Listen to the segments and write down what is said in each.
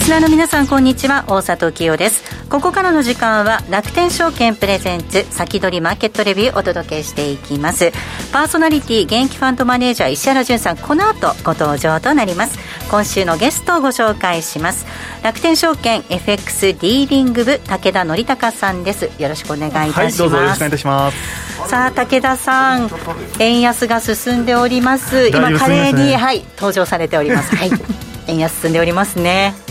リスナーの皆さんこんにちは。大里清です。ここからの時間は楽天証券プレゼンツ先取りマーケットレビューお届けしていきます。パーソナリティ現役ファンドマネージャー石原潤さんこの後ご登場となります。今週のゲストをご紹介します。楽天証券 FX ディーリング部武田則孝さんです。よろしくお願いいたします、はい、どうぞよろしくお願いいたします。さあ武田さん円安が進んでおります。今華麗に、はい登場されております。はい。円安進んでおりますね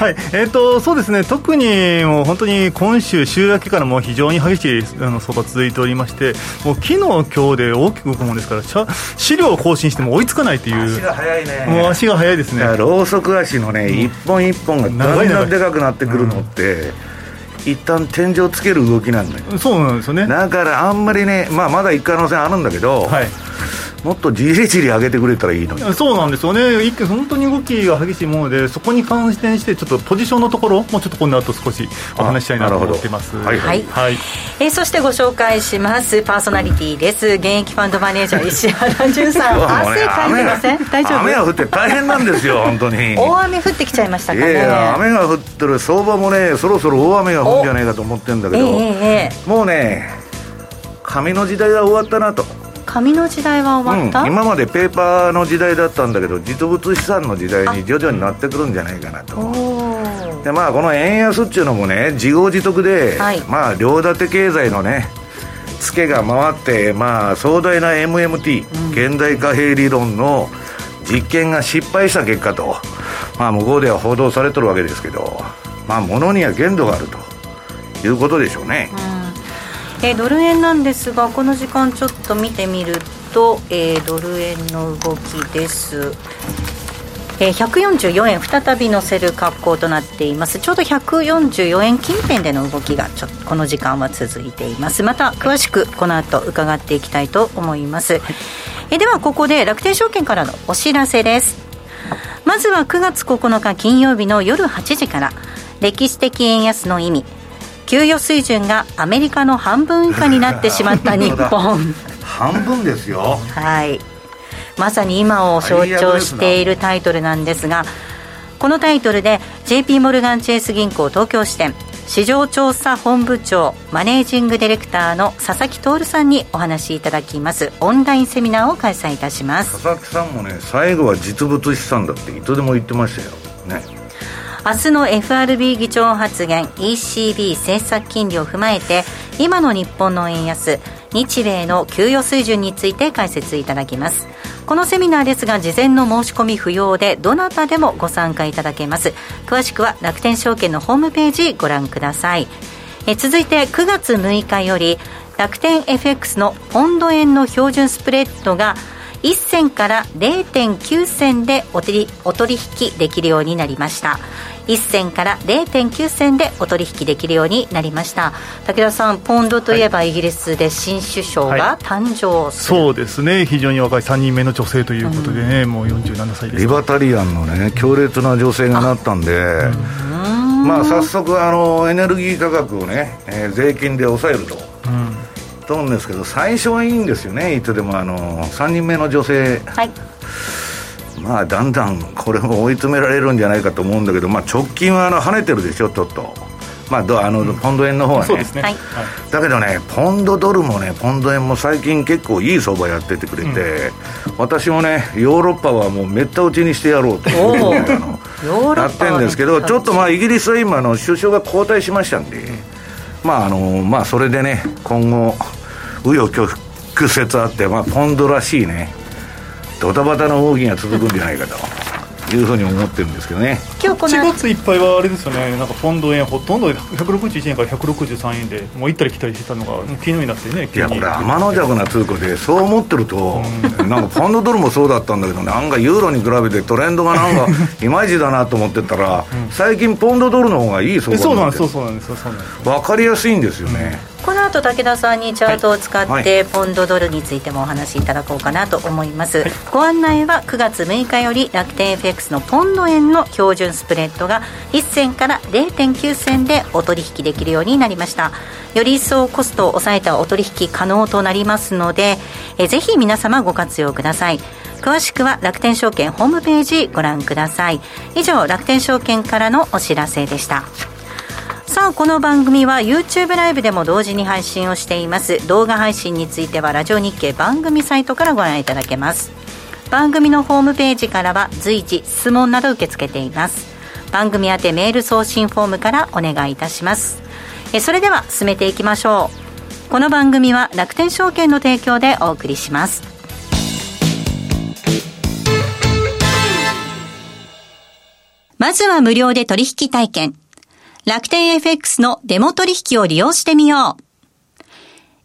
はい、えーと、そうですね、特にもう本当に今週、週明けからも非常に激しいあの相場続いておりまして、もう昨日今日で大きく動くものですから、資料を更新しても追いつかないという、足が速いね、もう足が速いですね、ローソク足のね、一本一本がだんだんでかくなってくるのって。一旦天井つける動きなんだよ。そうなんですよね。だからあんまりね、まあ、まだ行く可能性あるんだけど、はい、もっとじりじり上げてくれたらいいのに。そうなんですよね、一気本当に動きが激しいもので、そこに関連して、ちょっとポジションのところ、もうちょっとこの後少しお話したいなと思ってます。はい、はい。はい、えー、そしてご紹介します、パーソナリティです、現役ファンドマネージャー、石原潤さん、汗かいてません？大丈夫？雨が降って大変なんですよ、本当に。大雨降ってきちゃいましたかね。いや雨が降ってる、相場もね、そろそろ大雨が降るんじゃないかと思ってるんだけど、えー、もうね、紙の時代は終わったなと。紙の時代は終わった、うん、今までペーパーの時代だったんだけど実物資産の時代に徐々になってくるんじゃないかなと。でまあこの円安っていうのもね自業自得で、はい、まあ両立て経済のねツケが回ってまあ壮大な MMT、うん、現代貨幣理論の実験が失敗した結果とまあ向こうでは報道されてるわけですけどまあ物には限度があるということでしょうね、うんえ、ドル円なんですがこの時間ちょっと見てみると、えー、ドル円の動きです。えー、144円再び乗せる格好となっています。ちょうど144円近辺での動きがちょっとこの時間は続いています。また詳しくこの後伺っていきたいと思います、はい、えではここで楽天証券からのお知らせです。まずは9月9日金曜日の夜8時から歴史的円安の意味給与水準がアメリカの半分以下になってしまった日本半分ですよ。はい。まさに今を象徴しているタイトルなんですがこのタイトルで JP モルガンチェイス銀行東京支店市場調査本部長マネージングディレクターの佐々木徹さんにお話しいただきます。オンラインセミナーを開催いたします。佐々木さんもね最後は実物資産だっていつでも言ってましたよ。ね明日の FRB 議長発言 ECB 政策金利を踏まえて今の日本の円安日米の給与水準について解説いただきます。このセミナーですが事前の申し込み不要でどなたでもご参加いただけます。詳しくは楽天証券のホームページご覧ください。え続いて9月6日より楽天 FX のポンド円の標準スプレッドが1銭から0.9銭でお取引できるようになりました。1銭から0.9銭でお取引できるようになりました。武田さんポンドといえばイギリスで新首相が誕生する、はい、そうですね。非常に若い3人目の女性ということでね、うん、もう47歳です。リバタリアンのね強烈な女性がなったんで、まあ早速あのエネルギー価格をね、えー、税金で抑えると、うんと思うんですけど最初はいいんですよね。いつでもあの3人目の女性、はい、まあだんだんこれも追い詰められるんじゃないかと思うんだけど、まあ、直近はあの跳ねてるでしょちょっと。まあ、あのポンド円の方はね、ね。だけどね、ポンドドルもね、ポンド円も最近結構いい相場やっててくれて、うん、私もね、ヨーロッパはもうめった打ちにしてやろうといやってるんですけど、ちょっとまあイギリスは今の首相が交代しましたんで、まああのまあ、それでね、今後、紆余曲折あって、まあ、ポンドらしいね、ドタバタの動きが続くんじゃないかと。いうふうに思ってるんですけどね。今日この4月いっぱいはあれですよね。なんかポンド円ほとんど161円から163円でもう行ったり来たりしてたのが昨日になってねいやこれ天の弱な通貨でそう思ってると、うん、なんかポンドドルもそうだったんだけどなんかユーロに比べてトレンドがなんかいまいちだなと思ってたら、うん、最近ポンドドルの方がいいそうなんですそうなんですそうなんです。分かりやすいんですよね、うんこの後武田さんにチャートを使って、はい、ポンドドルについてもお話しいただこうかなと思います、はい、ご案内は9月6日より楽天 FX のポンド円の標準スプレッドが1銭から0.9銭でお取引できるようになりました。より一層コストを抑えたお取引可能となりますのでえぜひ皆様ご活用ください。詳しくは楽天証券ホームページご覧ください。以上楽天証券からのお知らせでしたさあこの番組は YouTube ライブでも同時に配信をしています。動画配信についてはラジオ日経番組サイトからご覧いただけます。番組のホームページからは随時質問など受け付けています。番組宛てメール送信フォームからお願いいたします。えそれでは進めていきましょう。この番組は楽天証券の提供でお送りします。まずは無料で取引体験。楽天 FX のデモ取引を利用してみよう。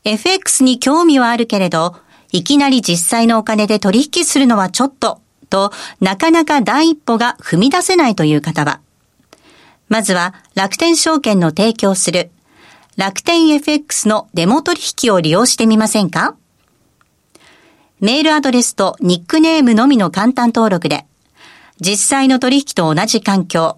FX に興味はあるけれど、いきなり実際のお金で取引するのはちょっと、となかなか第一歩が踏み出せないという方は、まずは楽天証券の提供する楽天 FX のデモ取引を利用してみませんか？メールアドレスとニックネームのみの簡単登録で、実際の取引と同じ環境、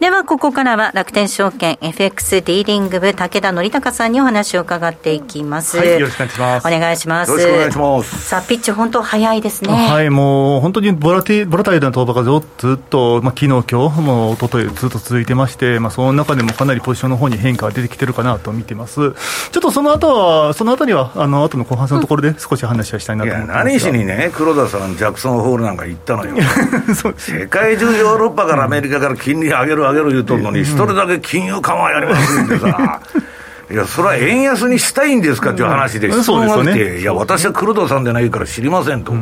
では、ここからは楽天証券 FX ディーリング部武田則孝さんにお話を伺っていきます。はい、よろしくお願いします。お願いします。よろしくお願いします。さあ、ピッチ本当早いですね。はい、もう本当にボラティボラタイルな相場がずっと、まあ、昨日、今日も一昨日ずっと続いてまして、まあ、その中でもかなりポジションの方に変化が出てきてるかなと見てます。ちょっとその後は、その後には、あの後の後半戦のところで少し話はしたいなと思って何しにね、黒田さん、ジャクソンホールなんか行ったのよ。世界中ヨーロッパからアメリカから金利上げる上げる言うとんのに、それだけ金融緩和やりますってさ。いや、それは円安にしたいんですかっていう話で質問が来て、いや、私は黒田さんでないから知りませんと。ね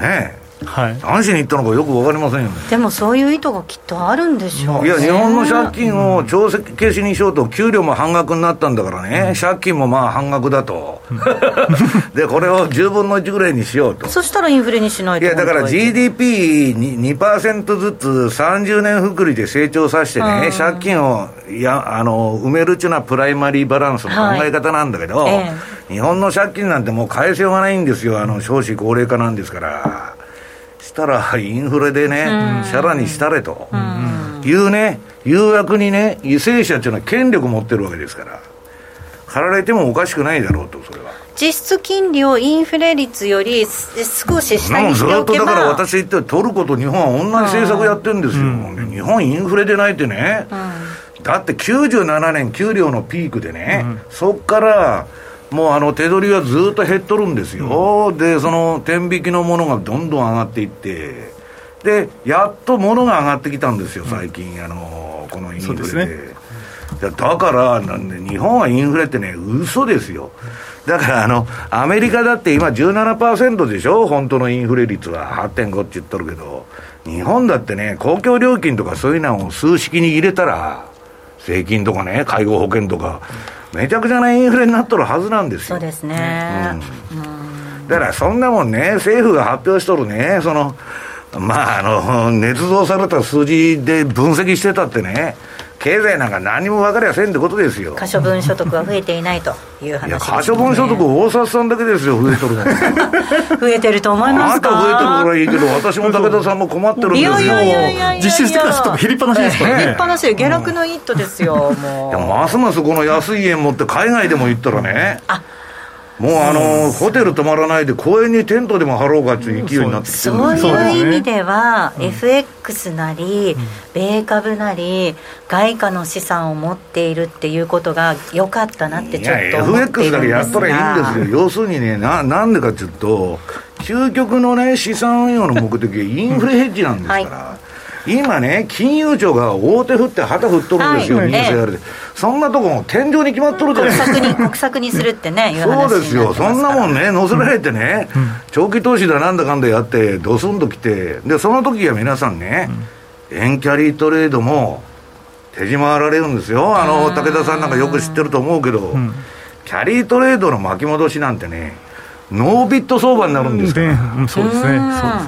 え。はい、何しに行ったのかよく分かりませんよね。でもそういう意図がきっとあるんでしょう、ね、いや日本の借金を帳消しにしようと給料も半額になったんだからね、うん、借金もまあ半額だと、でこれを10分の1ぐらいにしようと。そしたらインフレにしないと。いやだから GDP2% ずつ30年複利で成長させてね、借金をやあの埋めるっていうのはプライマリーバランスの考え方なんだけど、はいええ、日本の借金なんてもう返せようがないんですよ。あの少子高齢化なんですからしたらインフレでね、シャラにしたれと、いうね、誘惑にね、為政者っていうのは権力持ってるわけですから、貼られてもおかしくないだろうと、それは。実質金利をインフレ率より少し下にしてずっとだから私言ってトルコと日本は同じ政策やってるんですよ、うん、日本インフレでないってね、うん、だって97年給料のピークでね、うん、そっからもうあの手取りはずっと減っとるんですよ、うん、でその天引きのものがどんどん上がっていって。でやっと物が上がってきたんですよ最近、あのこのインフレで。で、ね、だからなんで日本はインフレってね嘘ですよ。だからあのアメリカだって今17%でしょ？本当のインフレ率は。8.5って言っとるけど。日本だってね公共料金とかそういうのを数式に入れたら税金とかね介護保険とか、めちゃくちゃなインフレになっとるはずなんですよ。そうですね。うん、だからそんなもんね、政府が発表しとるね、その、まあ、あの、捏造された数字で分析してたってね、経済なんか何も分かりゃせんってことですよ。可処分所得は増えていないという話いや、です、可処分所得、大札さんだけですよ、増えとるの。増えてると思いまあすか？んた増えてるからいいけど、私も武田さんも困ってるんですよ。いや実質的な所得減りっぱなしですからね減りっぱなしで下落の一途ですよ、もいやう。ますますこの安い円持って海外でも行ったらね、もうあの、ホテル泊まらないで公園にテントでも張ろうかっていう勢いになってきてるんそう。いう意味では、FX なり、米株なり、外貨の資産を持っているっていうことが良かったなっていちょっや、と思ってい FX だけるんですやったらいいんですよ。要するにね、ななんでかっていうと、究極のね、資産運用の目的はインフレヘッジなんですから。今ね、金融庁が大手振って旗振っとるんですよ、はい。ニュースやるで、そんなとこも天井に決まっとるじゃないで。すか。国策に国策にするってね、そうですよ、そんなもんね。ね、乗せられてね、長期投資だなんだかんだやって、ドスンときて、で、その時は皆さんね、円キャリートレードも手締まられるんですよ、あの武田さんなんかよく知ってると思うけど、キャリートレードの巻き戻しなんてね、ノービット相場になるんですか？でら。うんそうですねそうで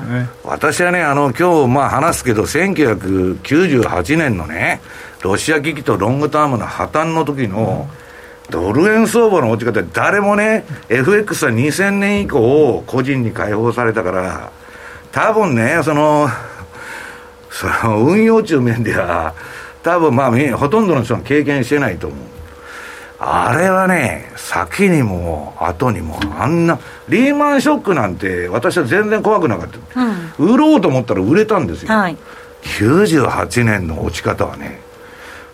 すね私はね、あの、今日、まあ話すけど、1998年のね、ロシア危機とロングタームの破綻の時の、ドル円相場の落ち方、誰もね、FX は2000年以降、個人に開放されたから、多分ね、その、その運用中面では、多分まあみ、ほとんどの人は経験してないと思う。あれはね、先にも後にも、あんな、リーマンショックなんて、私は全然怖くなかった。売ろうと思ったら売れたんですよ。はい。98年の落ち方はね、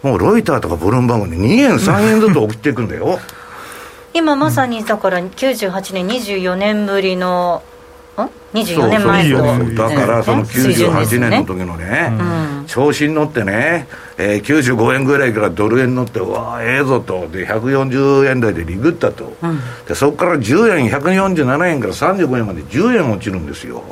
もうロイターとかブルームバーグで2円、3円ずつ送っていくんだよ。今まさにだから98年24年ぶりのん24年前そうとそうだからその水準です98ね年の時のね、ん。調子に乗ってね、えー95円ぐらいからドル円に乗って、うわー、ええぞと、で、140円台でリグったと、でそこから10円、147円から35円まで10円落ちるんですよ。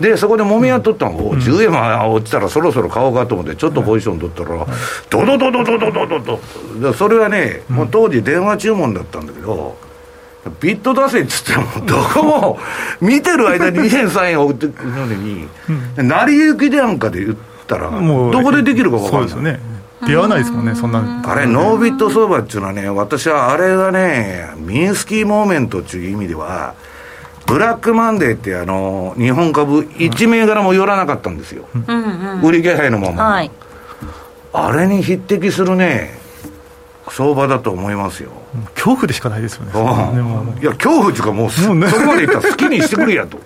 で、そこで揉み合っとったの、お10円は落ちたらそろそろ買おうかと思って、ちょっとポジション取ったら、ドドドドドドドドドでそれはね、もう当時電話注文だったんだけど、ビット出せっつっても、どこも見てる間に2円、3円送ってくるのに、成り行きでなんかで言ったら、もうどこでできるか分かんない。そうですよね出会わないですもんねそんなあれ、ノービット相場っていうのはね、私はあれがね、ミンスキーモーメントっていう意味では、ブラックマンデーってあの、日本株1銘柄も寄らなかったんですよ。売り気配のまま。はいあれに匹敵するね、相場だと思いますよ。恐怖でしかないですよねうんいや、恐怖っていうかもうす、もうねそこまでいったら好きにしてくれやと。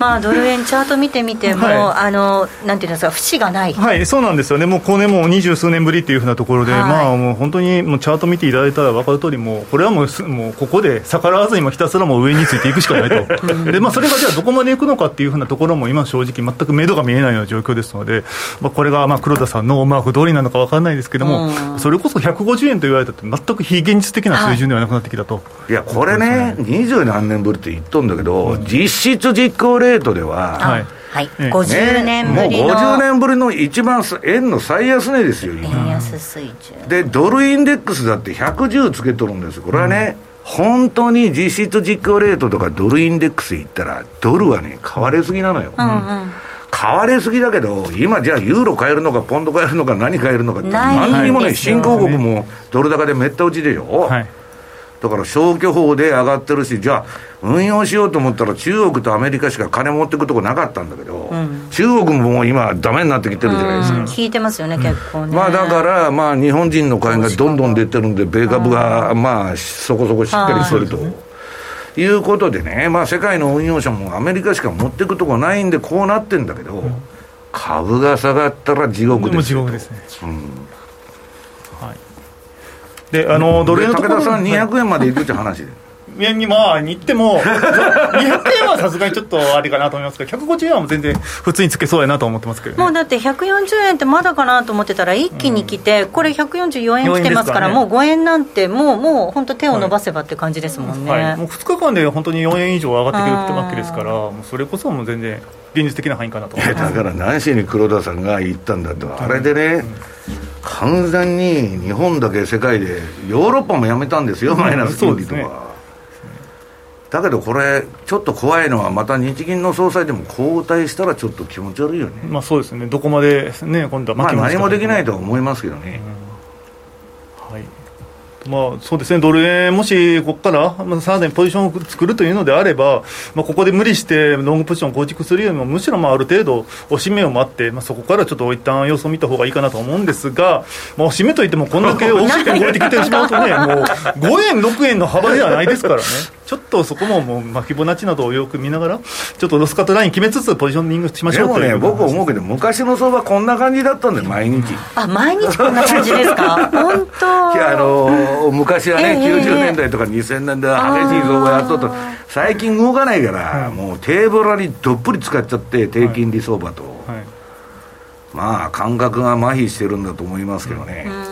まあドル円チャート見てみても、はい。あのなんていうんですか節がない。はい、そうなんですよね、もうこれもう二十数年ぶりっていうふうなところで、はい。まあもう本当にもうチャート見ていただいたら分かる通り、もうこれはもうすもうここで逆らわずにもひたすらもう上についていくしかないと、でまあ、それがじゃあどこまでいくのかっていうふうなところも今、正直、全く目処が見えないような状況ですので、まあ、これがまあ黒田さんの思惑通りなのか分からないですけれども、それこそ150円と言われたって、全く非現実的な水準ではなくなってきたと。いや、これね、二十何年ぶりって言っとんだけど、実質実行レートでは、はいはい、ええ50年ぶりもう50の年ぶりの一番す円の最安値ですよ、今。円安水準で、ドルインデックスだって110つけとるんです。これはね、本当に実質実行レートとかドルインデックスいったら、ドルはね、買われすぎなのよ。うんうん買われすぎだけど、今じゃあユーロ買えるのか、ポンド買えるのか、何買えるのかって、何にもね、新興国もドル高でめった打ちでしょ。はいだから消去法で上がってるし、じゃあ、運用しようと思ったら、中国とアメリカしか金持ってくとこなかったんだけど、中国ももう今、ダメになってきてるじゃないですか。聞いてますよね、結構ね。まあだから、まあ、日本人の買いがどんどん出てるんで、米株がまあそこそこしっかりしてると。いうことでね、まあ、世界の運用者もアメリカしか持ってくとこないんで、こうなってんだけど、株が下がったら地獄ですよ地獄ですね。はいであのドルで円のところ武田さん、はい。200円までいくって話で、円にまあ、に行っても、200円はさすがにちょっとあれかなと思いますけど、150円は全然普通につけそうやなと思ってますけど、ね、もうだって140円ってまだかなと思ってたら、一気に来て、これ144円来てますから、4円ですからね。もう5円なんて、もう、もう本当、手を伸ばせばって感じですもんね。はい、もう2日間で本当に4円以上上がってくるってわけですから、もうそれこそもう全然、現実的な範囲かなと。思います。だから何しに黒田さんが言ったんだと、あれでね、完全に日本だけ世界で、ヨーロッパもやめたんですよ、マイナス金利とか。だけどこれ、ちょっと怖いのは、また日銀の総裁でも交代したらちょっと気持ち悪いよね。まあそうですね、どこまでね、今度はまあ何もできないと。とは思いますけどね。はいまあ、そうですね、ドル円、もしここから、まあ、さらにポジションを作るというのであれば、まあ、ここで無理してロングポジションを構築するよりも、むしろまあある程度、押し目を待って、まあ、そこからちょっと一旦様子を見た方がいいかなと思うんですが、まあ、押し目といっても、こんだけ大きく動いてきてしまうとね、もう5円、6円の幅ではないですからね、ちょっとそこももう、まあ、フィボナッチなどをよく見ながら、ちょっとロスカットライン決めつつ、ポジショニングしましょうというでもね、僕思うけど、昔の相場こんな感じだったんだよ、毎日。あ毎日こんな感じですか？本当。いやあのー昔はね、ええ90年代とか2000年代は激しい相場やっとった。最近動かないから、もうテーブルにどっぷり使っちゃって低金利相場と、はい。まあ感覚が麻痺してるんだと思いますけどね、うーん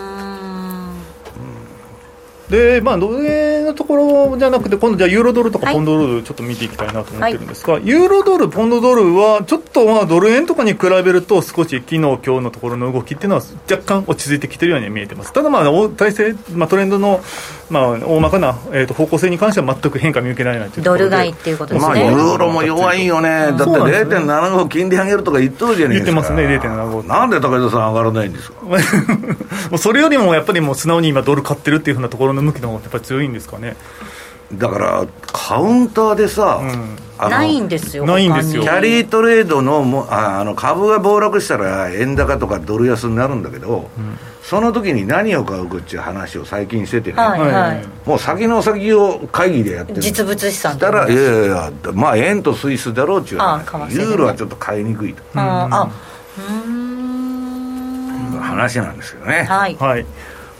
で、まあ、ドル円のところじゃなくて、今度、じゃあ、ユーロドルとかはいポンドドル、ちょっと見ていきたいなと思ってるんですが、ユーロドル、ポンドドルは、ちょっとまあドル円とかに比べると、少し昨日今日のところの動きっていうのは、若干落ち着いてきてるように見えてます。ただ、まあ、お体制、まあ、トレンドの、まあ、大まかな、えー、と方向性に関しては全く変化見受けられないというところで。ドル買いっていうことですまあね、ユーロも弱いよね、だってそうなんですね。0.75金利上げるとか言っとるじゃないですか、言ってますね。0.75なんで高田さん上がらないんですか、もうそれよりもやっぱりもう素直に今、ドル買ってるっていうふうなところの向きの方がやっぱり強いんですかね。だからカウンターでさ、ん。あのないんですよないんですよ。キャリートレードのもああの株が暴落したら円高とかドル安になるんだけど、その時に何を買うかっていう話を最近しててね、はいはい、はいもう先の先を会議でやってる。実物資産したらいやいやいやまあ円とスイスだろうっていう話。ユーロはちょっと買いにくいと。ああうーん。話なんですよね、はい。はい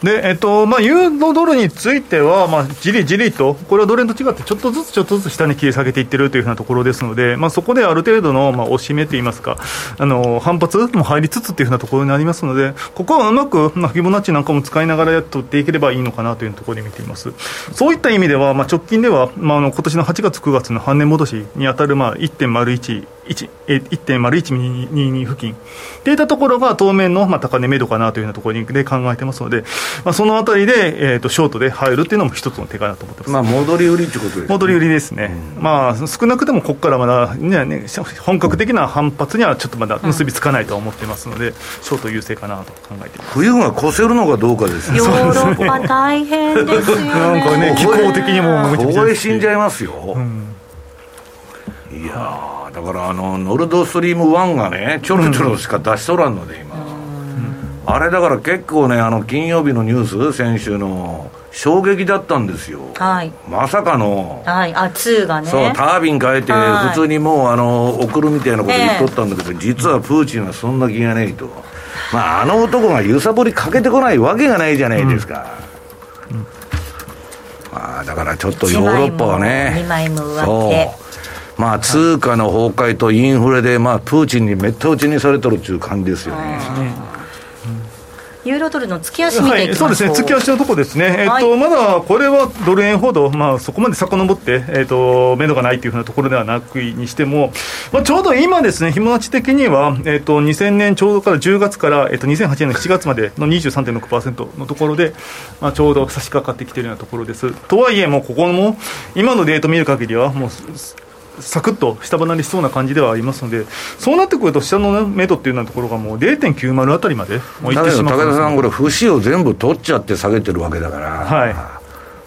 でえっとまあ、ユーロドルについては、まあ、じりじりと、これはドル円と違って、ちょっとずつちょっとずつ下に切り下げていってるというふうなところですので、まあ、そこである程度の、まあ、押し目といいますか、あの反発も入りつつというふうなところになりますので、ここはうまく、まあ、フィボナッチなんかも使いながらやっていければいいのかなというところで見ています。そういった意味では、まあ、直近では、まあ、あの今年の8月、9月の半年戻しに当たる、まあ、1.01、1.0122付近。っていったところが当面の、まあ、高値目処かなというようなところで考えてますので、まあ、そのあたりで、えー、とショートで入るっていうのも一つの手かなと思ってます。まあ戻り売りってことです、ね、戻り売りですね、まあ、少なくともここからまだ、ねね、本格的な反発にはちょっとまだ結びつかないとは思ってますので、ショート優勢かなと考えています。冬が越せるのかどうかですね。ヨーロッパ大変ですよね。なんかね気候的にもめちゃくちゃここで死んじゃいますよ、うん。いやーだからあのノルドストリーム1がねちょろちょろしか出しとらんので今、あれだから結構ねあの金曜日のニュース先週の衝撃だったんですよ。はい。まさかの。はい。あ2がね。そうタービン変えてはい。普通にもうあの送るみたいなこと言っとったんだけど、実はプーチンはそんな気がねえと、まあ、あの男が揺さぶりかけてこないわけがないじゃないですか、まあ、だからちょっとヨーロッパはね。2枚も上手って。そうまあ通貨の崩壊とインフレで、まあ、プーチンにめった打ちにされとるっていう感じですよね、ユーロドルの月足見はい、ていきましょう、そうですね、月足のとこですね、えっとはいまだこれはドル円ほど、まあ、そこまで遡って、えっと目処がないというふうなところではなくにしても、まあ、ちょうど今ですね、日もち的には、えっと2000年ちょうどから10月から、えっと2008年の7月までの23.6%のところで、まあ、ちょうど差し掛かってきているようなところです。とはいえ、もうここも、今のデート見る限りは、もう、サクッと下離れしそうな感じではありますので、そうなってくると、下の目処っていうようなところがもう0.90あたりまでもういってしまう。武田さん、これ、節を全部取っちゃって下げてるわけだから、は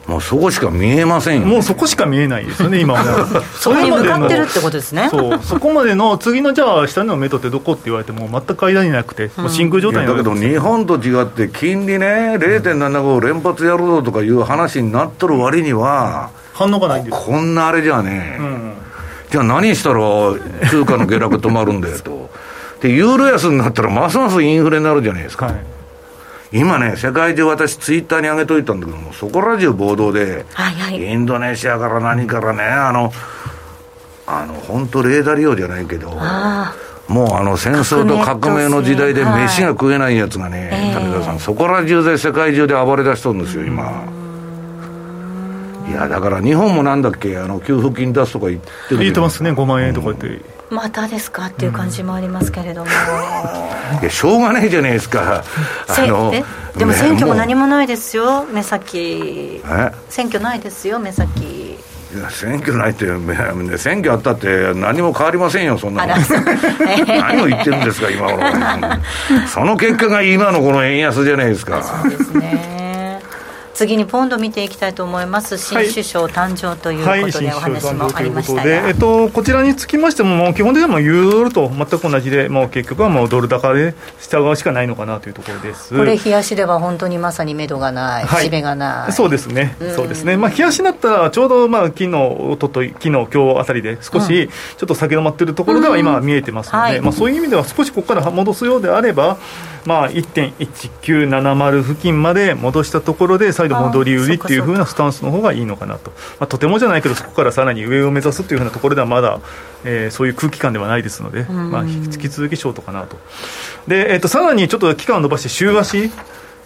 もうそこしか見えませんよ、もうそこしか見えないですよね、今は。もう。そこに向かってるってこことですね。そう、そこまでの次のじゃあ、下の目処ってどこって言われても、全く間になくて、もう真空状態になるいやだけど日本と違って、金利ね、0.75連発やるぞとかいう話になっとる割には、反応がないんです。こんなあれじゃね、うんじゃあ何したら通貨の下落止まるんだよと。で、ユーロ安になったらますますインフレになるじゃないですか。はい今ね、世界中私ツイッターに上げといたんだけども、そこら中暴動で、はいはいインドネシアから何からね、あの、あの、本当レーダー利用じゃないけど、あもうあの戦争と革命の時代ではい飯が食えないやつがね、ええ武田さん、そこら中で世界中で暴れ出しとるんですよ、今。いや、だから日本もなんだっけ、あの給付金出すとか言ってる言ってますね、5万円とか言って。あまたですかっていう感じもありますけれども、いや、しょうがないじゃないですか。せえでもね選挙も何ももないですよ目先選挙ないですよ目先いや選挙ないって、選挙あったって何も変わりませんよ、そんなの。何を言ってるんですか、今頃。その結果が今のこの円安じゃないですか。そうですね。次にポンド見ていきたいと思います。新首相誕生ということで、お話もありましたで、えっと、こちらにつきましても、もう基本的にはユーロと全く同じで、もう結局はもうドル高で従うしかないのかなというところです。これ、冷やしでは本当にまさに目処がない、はい、しべがない、そうですね、そうですね、まあ、冷やしになったら、ちょうど、まあ、昨日おととい、昨日今日あたりで、少しちょっと先止まっているところでは今、見えてますので、はい、まあ、そういう意味では、少しここから戻すようであれば、まあ、1.1970付近まで戻したところで、再度戻り売りっていうふうなスタンスの方がいいのかなと、まあ、とてもじゃないけど、そこからさらに上を目指すというふうなところではまだ、えー、そういう空気感ではないですので、まあ、引き続きショートかなと。で、えーと、さらにちょっと期間を延ばして、週足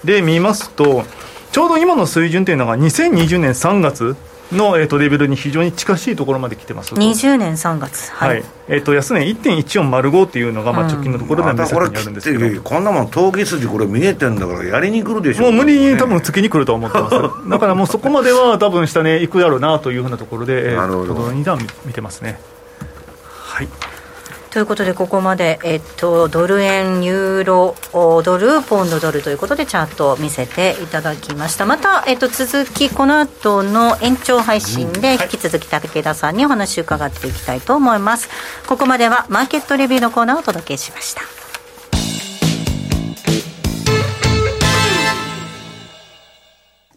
で見ますと、ちょうど今の水準というのが、2020年3月。の、えーと、レベルに非常に近しいところまで来てます。20年3月、はい、はい、えーと、安値1.1405っていうのが、まあ、直近のところで目先にあるんですけど、うん、こんなもん、峠筋、これ見えてんだから、やりに来るでしょ。もう無理に多分、月に来ると思ってます、だからもうそこまでは、多分下値行くやろうなというふうなところで、えー、ところに見てますね。はいということで、ここまで、えっと、ドル円、ユーロ、ドル、ポンドドルということで、チャートを見せていただきました。また、えっと、続き、この後の延長配信で、引き続き武田さんにお話を伺っていきたいと思います。ここまでは、マーケットレビューのコーナーをお届けしました。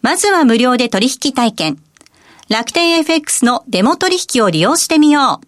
まずは無料で取引体験。楽天 FX のデモ取引を利用してみよう。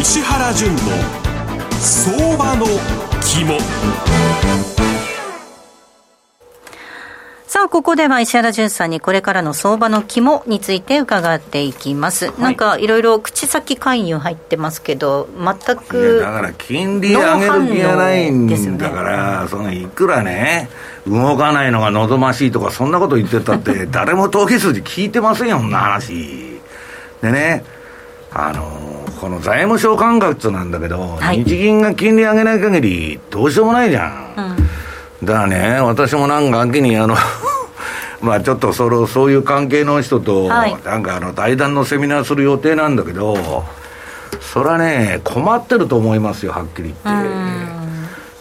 石原淳の相場の肝さあ、ここでは石原淳さんにこれからの相場の肝について伺っていきます。はい、なんかいろいろ口先介入入ってますけど、全く。だから金利上げる気がないんだから、ね、そのいくらね、動かないのが望ましいとか、そんなこと言ってたって、誰も統計数字聞いてませんよ、そんな話。でね、あのこの財務省感覚なんだけど、はい、日銀が金利上げない限り、どうしようもないじゃん。うん、だからね、私もなんか秋にあの まあちょっとそのそういう関係の人と、なんかあの対談のセミナーする予定なんだけど、それはね、困ってると思いますよ、はっきり言って。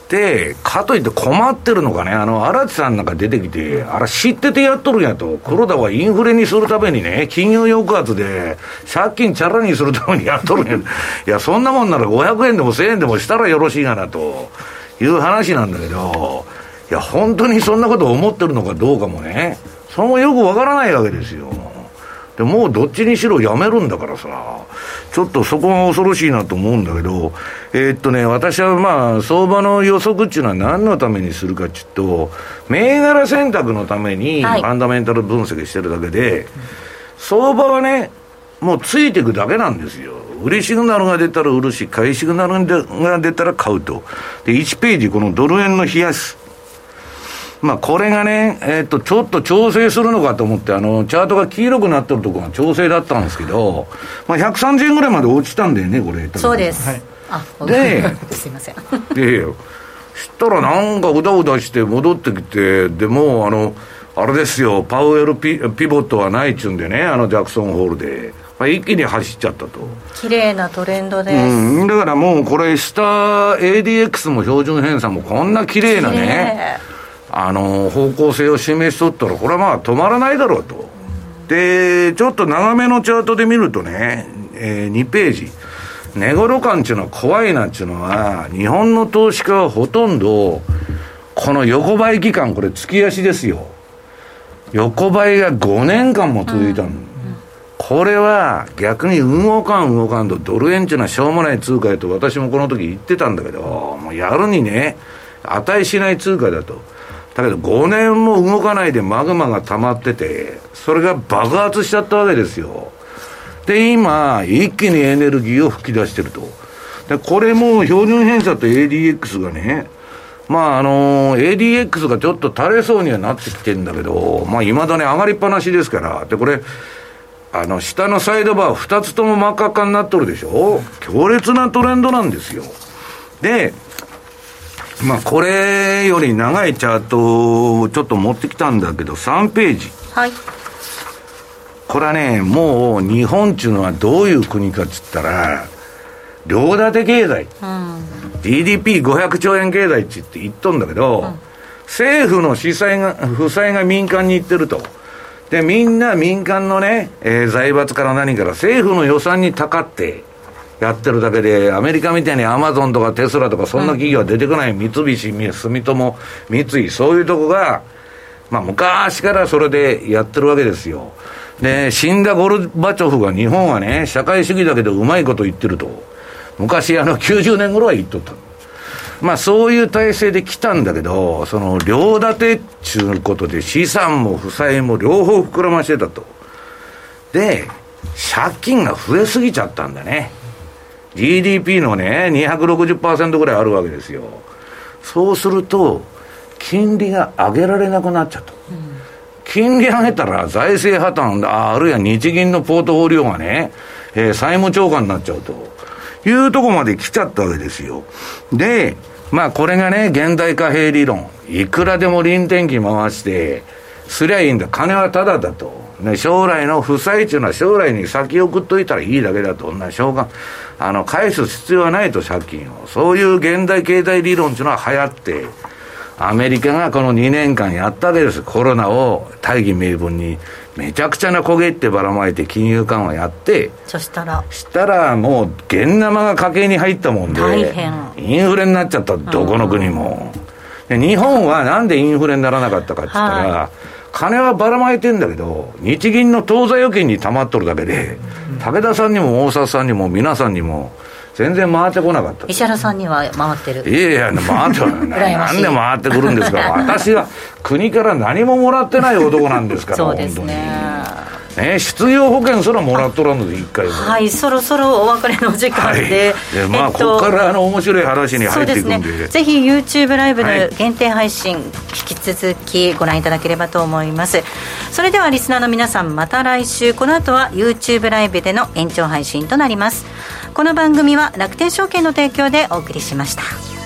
で、かといって困ってるのがね、あの、荒地さんなんか出てきて、あら、知っててやっとるんやと。黒田はインフレにするためにね、金融抑圧で、借金チャラにするためにやっとるんや。いや、そんなもんなら500円でも1000円でもしたらよろしいがな、という話なんだけど、いや、本当にそんなこと思ってるのかどうかもね、それもよくわからないわけですよ。でもうどっちにしろやめるんだからさ、ちょっとそこが恐ろしいなと思うんだけど、えー、っとね、私はまあ、相場の予測っていうのは何のためにするかっていうと、銘柄選択のために、ファンダメンタル分析してるだけで、はい、相場はね、もうついていくだけなんですよ。売りシグナルが出たら売るし、買いシグナルが出たら買うと。で、1ページ、このドル円の冷やし。まあ、これがね、えっと、ちょっと調整するのかと思って、あの、チャートが黄色くなってるところが調整だったんですけど、まあ、130円ぐらいまで落ちたんだよね、これ。そうです。はい、あ、で、すいません。で、したらなんかうだうだして戻ってきて、でもあの、あれですよ、パウエルピピボットはないっちゅうんでね、あのジャクソンホールで。まあ、一気に走っちゃったと綺麗なトレンドです、うん、だからもうこれ下 ADX も標準偏差もこんな綺麗なねあの方向性を示しとったらこれはまあ止まらないだろうと、でちょっと長めのチャートで見るとね、えー、2ページ。値頃感っていうのは怖いなんていうのは日本の投資家はほとんどこの横ばい期間これ月足ですよ。横ばいが5年間も続いたの、うん。これは逆に動かん動かんとドル円っていうのはしょうもない通貨やと私もこの時言ってたんだけど、もうやるにね、値しない通貨だと。だけど5年も動かないでマグマが溜まってて、それが爆発しちゃったわけですよ。で、今、一気にエネルギーを吹き出してると。で、これも標準偏差と ADX がね、まああのー、ADX がちょっと垂れそうにはなってきてんだけど、まあいまだに上がりっぱなしですから、で、これ、あの、下のサイドバー2つとも真っ赤っかになっとるでしょ？強烈なトレンドなんですよ。で、まあ、これより長いチャートをちょっと持ってきたんだけど、3ページ。はい。これはね、もう日本っていうのはどういう国かっつったら、両立て経済。うん、GDP500 兆円経済って言って言っとんだけど、うん、政府の負債が、負債が民間に行ってると。で、みんな民間のね、えー、財閥から何から政府の予算にたかってやってるだけで、アメリカみたいにアマゾンとかテスラとかそんな企業は出てこない、三菱、住友、三井、そういうとこが、まあ昔からそれでやってるわけですよ。で、死んだゴルバチョフが日本はね、社会主義だけどうまいこと言ってると。昔あの90年頃は言っとったまあそういう体制で来たんだけど、その両立てっちゅうことで資産も負債も両方膨らましてたと。で、借金が増えすぎちゃったんだね。GDP のね、260%ぐらいあるわけですよ。そうすると、金利が上げられなくなっちゃった。うん、金利上げたら財政破綻あ、あるいは日銀のポートフォリオがね、えー、債務超過になっちゃうと。いうとこまで来ちゃったわけですよ。で、まあこれがね、現代貨幣理論。いくらでも臨転機回して、すりゃいいんだ。金はただだと。ね、将来の負債っていうのは将来に先送っといたらいいだけだと。な、しょうが、あの、返す必要はないと、借金を。そういう現代経済理論っていうのは流行って、アメリカがこの2年間やったわけです。コロナを大義名分にめちゃくちゃな焦げってばらまいて金融緩和やってそしたらしたらもう現生が家計に入ったもんでインフレになっちゃったどこの国も、で日本はなんでインフレにならなかったかって言ったら、はい、金はばらまいてんだけど日銀の当座預金に溜まっとるだけで、武田さんにも大沢さんにも皆さんにも全然回ってこなかった。石原さんには回ってる。いやいや回ってな い。なんで回ってくるんですか。私は国から何ももらってない男なんですからそうですねね、失業保険すらもらっとらんので1回はいそろそろお別れの時間で、はい、でまあ、えっと、ここからあの面白い話に入っていくんで。で、ね、ぜひ YouTube ライブの限定配信、はい、引き続きご覧いただければと思います。それではリスナーの皆さんまた来週。この後は YouTube ライブでの延長配信となります。この番組は楽天証券の提供でお送りしました。